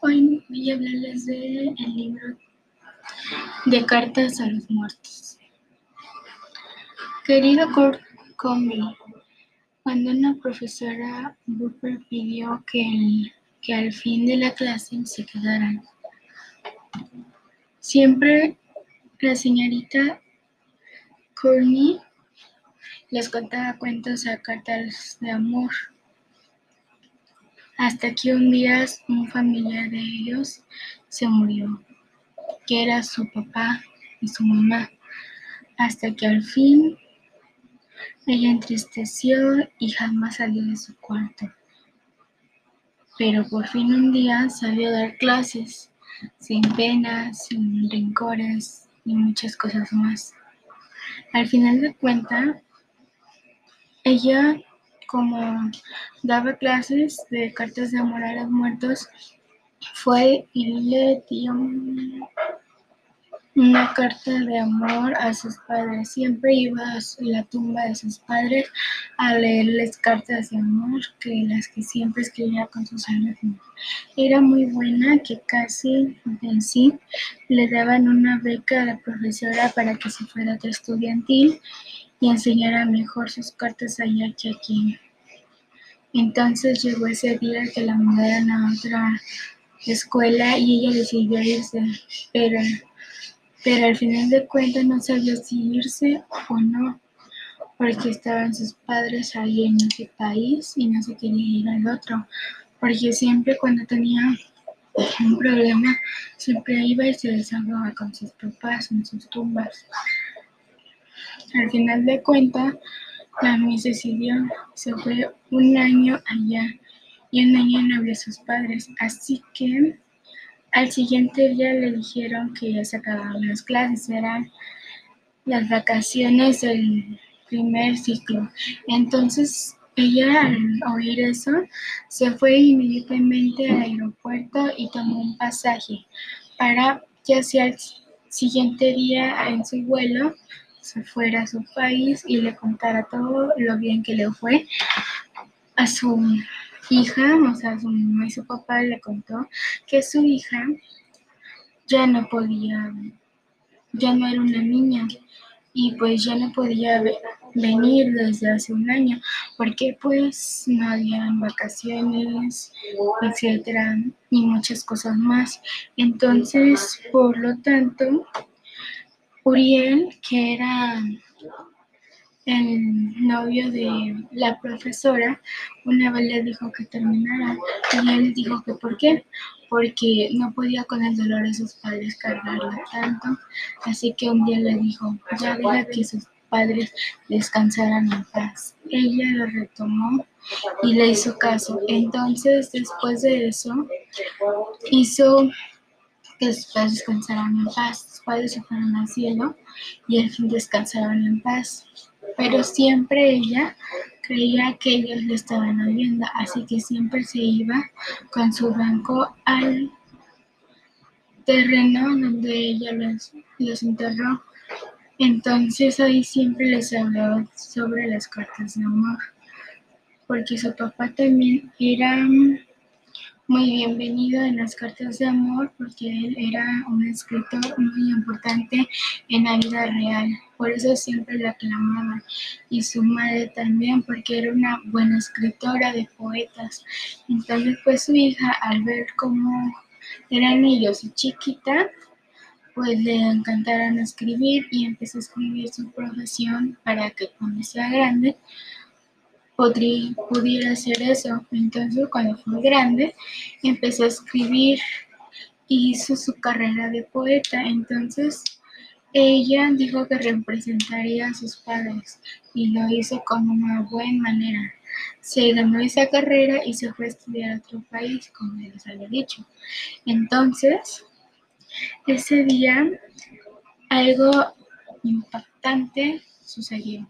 Hoy voy a hablarles del libro de cartas a los muertos. Querido Kurt cuando una profesora Booper pidió que, que al fin de la clase se quedaran, siempre la señorita Courtney les contaba cuentos a cartas de amor hasta que un día un familiar de ellos se murió, que era su papá y su mamá, hasta que al fin ella entristeció y jamás salió de su cuarto. Pero por fin un día salió a dar clases, sin penas, sin rencores y muchas cosas más. Al final de cuentas, ella como daba clases de cartas de amor a los muertos, fue y le dio una carta de amor a sus padres. Siempre iba a la tumba de sus padres a leerles cartas de amor, que las que siempre escribía con sus años. Era muy buena que casi en sí le daban una beca a la profesora para que se fuera a estudiantil y enseñara mejor sus cartas allá que aquí. Entonces llegó ese día que la mandaron a otra escuela y ella decidió irse, pero, pero al final de cuentas no sabía si irse o no, porque estaban sus padres ahí en ese país y no se quería ir al otro, porque siempre cuando tenía un problema, siempre iba y se desahogaba con sus papás en sus tumbas. Al final de cuentas, la Miss decidió, se fue un año allá y un año no vio a sus padres, así que al siguiente día le dijeron que ya se acababan las clases, eran las vacaciones del primer ciclo. Entonces ella al oír eso se fue inmediatamente al aeropuerto y tomó un pasaje para ya sea el siguiente día en su vuelo se fuera a su país y le contara todo lo bien que le fue a su hija, o sea, a su mamá y su papá le contó que su hija ya no podía, ya no era una niña y pues ya no podía venir desde hace un año porque pues no habían vacaciones, etcétera, y muchas cosas más. Entonces, por lo tanto, Uriel, que era el novio de la profesora, una vez le dijo que terminara y él dijo que por qué, porque no podía con el dolor de sus padres cargarla tanto, así que un día le dijo, ya deja que sus padres descansaran en paz. Ella lo retomó y le hizo caso. Entonces, después de eso, hizo que sus padres descansaran en paz. Sus padres se fueron al cielo y al fin descansaron en paz. Pero siempre ella creía que ellos le estaban oyendo, así que siempre se iba con su banco al terreno donde ella los, los enterró. Entonces ahí siempre les hablaba sobre las cartas de amor, porque su papá también era muy bienvenido en las cartas de amor porque él era un escritor muy importante en la vida real. Por eso siempre la aclamaban. Y su madre también porque era una buena escritora de poetas. Entonces pues su hija al ver cómo eran ellos y chiquita, pues le encantaron escribir y empezó a escribir su profesión para que cuando sea grande podría, pudiera hacer eso. Entonces, cuando fue grande, empezó a escribir y hizo su carrera de poeta. Entonces, ella dijo que representaría a sus padres y lo hizo con una buena manera. Se ganó esa carrera y se fue a estudiar a otro país, como les había dicho. Entonces, ese día algo impactante sucedió.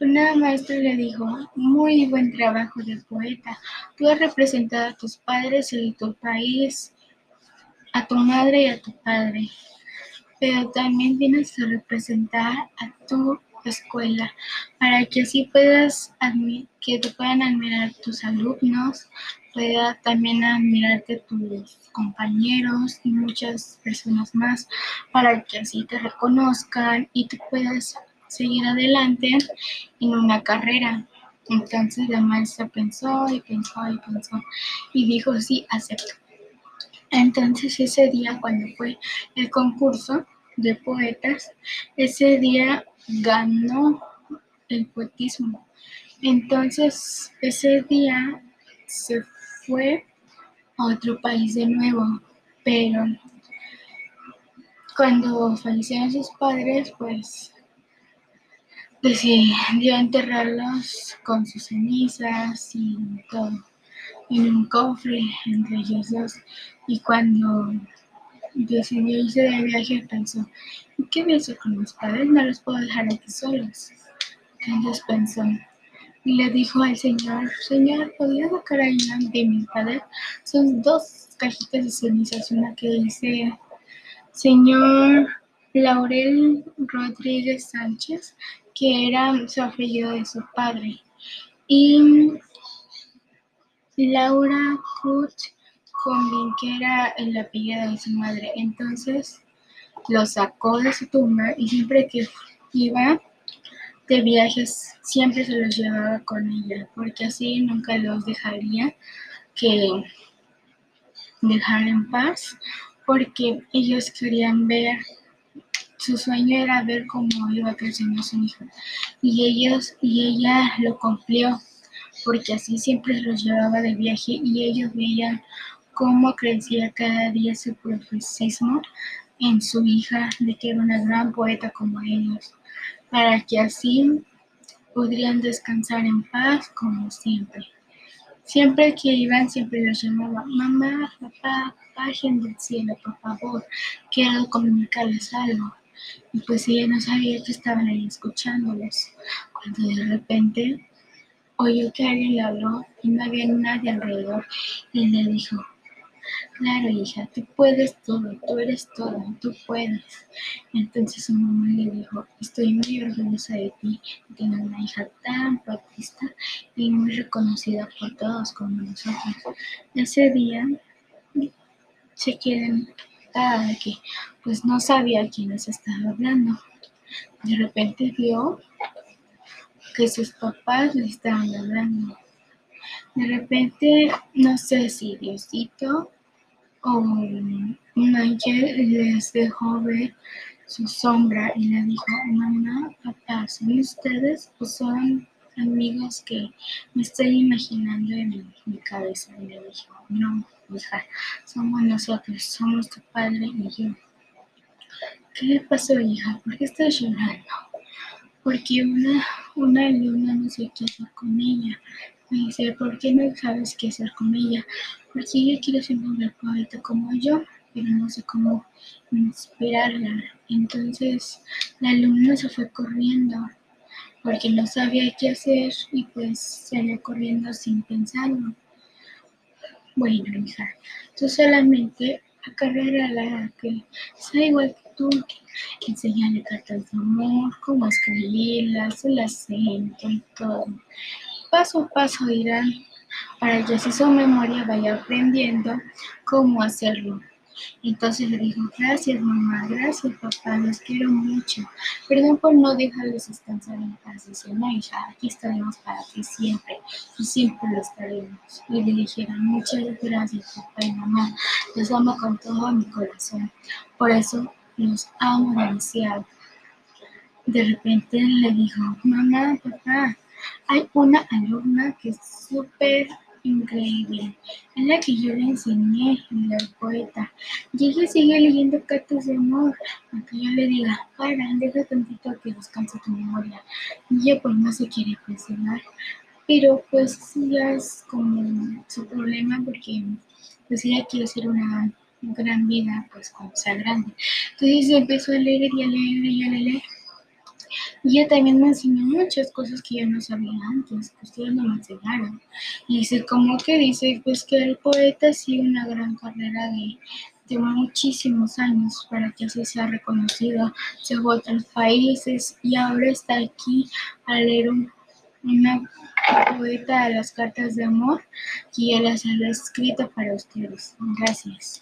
Una maestra le dijo, muy buen trabajo de poeta. Tú has representado a tus padres y a tu país, a tu madre y a tu padre. Pero también tienes que representar a tu escuela para que así puedas que te puedan admirar tus alumnos, pueda también admirarte tus compañeros y muchas personas más para que así te reconozcan y te puedas seguir adelante en una carrera. Entonces la maestra pensó y pensó y pensó y dijo, sí, acepto. Entonces ese día cuando fue el concurso de poetas, ese día ganó el poetismo. Entonces ese día se fue a otro país de nuevo, pero cuando fallecieron sus padres, pues decidió enterrarlos con sus cenizas y todo en un cofre entre ellos dos. Y cuando decidió irse de viaje, pensó, ¿qué voy a hacer con mis padres? No los puedo dejar aquí solos. Entonces pensó, y le dijo al señor, señor, ¿podría sacar ahí de mis padres? Son dos cajitas de cenizas, una que dice, señor Laurel Rodríguez Sánchez, que era su apellido de su padre. Y Laura Kut Combin, que era el apellido de su madre. Entonces lo sacó de su tumba y siempre que iba de viajes siempre se los llevaba con ella, porque así nunca los dejaría que dejar en paz, porque ellos querían ver su sueño era ver cómo iba creciendo su hijo. Y ellos y ella lo cumplió, porque así siempre los llevaba de viaje y ellos veían cómo crecía cada día su profesismo en su hija, de que era una gran poeta como ellos, para que así podrían descansar en paz como siempre. Siempre que iban, siempre los llamaba, mamá, papá, bajen del cielo, por favor, quiero comunicarles algo. Y pues ella no sabía que estaban ahí escuchándolos, cuando de repente oyó que alguien le habló y no había nadie alrededor y le dijo, claro hija, tú puedes todo, tú eres todo, tú puedes. Entonces su mamá le dijo, estoy muy orgullosa de ti, tienes una hija tan protesta y muy reconocida por todos como nosotros. Ese día se quieren que pues no sabía quién les estaba hablando. De repente vio que sus papás le estaban hablando. De repente, no sé si Diosito o un ángel les dejó ver su sombra y le dijo, mamá, papá, ¿son ustedes o son amigos que me estoy imaginando en mi cabeza? Y le dijo, no, hija, somos nosotros, somos tu padre y yo. ¿Qué le pasó, hija? ¿Por qué estás llorando? Porque una, una alumna no sé qué hacer con ella. Me dice, ¿por qué no sabes qué hacer con ella? Porque ella quiere ser una poeta como yo, pero no sé cómo inspirarla. Entonces la alumna se fue corriendo porque no sabía qué hacer y pues salió corriendo sin pensarlo. Bueno, hija, tú solamente acarrea a la que sea igual que tú, enseñale cartas de amor, cómo escribirlas, el acento y todo. Paso a paso irán para que así su memoria vaya aprendiendo cómo hacerlo. Entonces le dijo, gracias mamá, gracias papá, los quiero mucho. Perdón por no dejarles descansar en paz. Dice, no aquí estaremos para ti siempre y siempre lo estaremos. Y le dijeron, muchas gracias papá y mamá, los amo con todo mi corazón. Por eso los amo demasiado. De repente le dijo, mamá, papá, hay una alumna que es súper increíble, en la que yo le enseñé la poeta. Y ella sigue leyendo cartas de amor, aunque yo le diga, para, deja tantito que descanse tu memoria. Y ella pues no se quiere presionar, pero pues ya es como su problema porque pues ella quiere ser una gran vida pues cuando sea grande. Entonces empezó a leer y a leer y a leer y ella también me enseñó muchas cosas que yo no sabía antes, que ustedes no me enseñaron. Y dice, como que dice, pues que el poeta sigue una gran carrera de, de muchísimos años para que así sea reconocido, se a otros países y ahora está aquí a leer una poeta de las cartas de amor, que ya las ha escrito para ustedes. Gracias.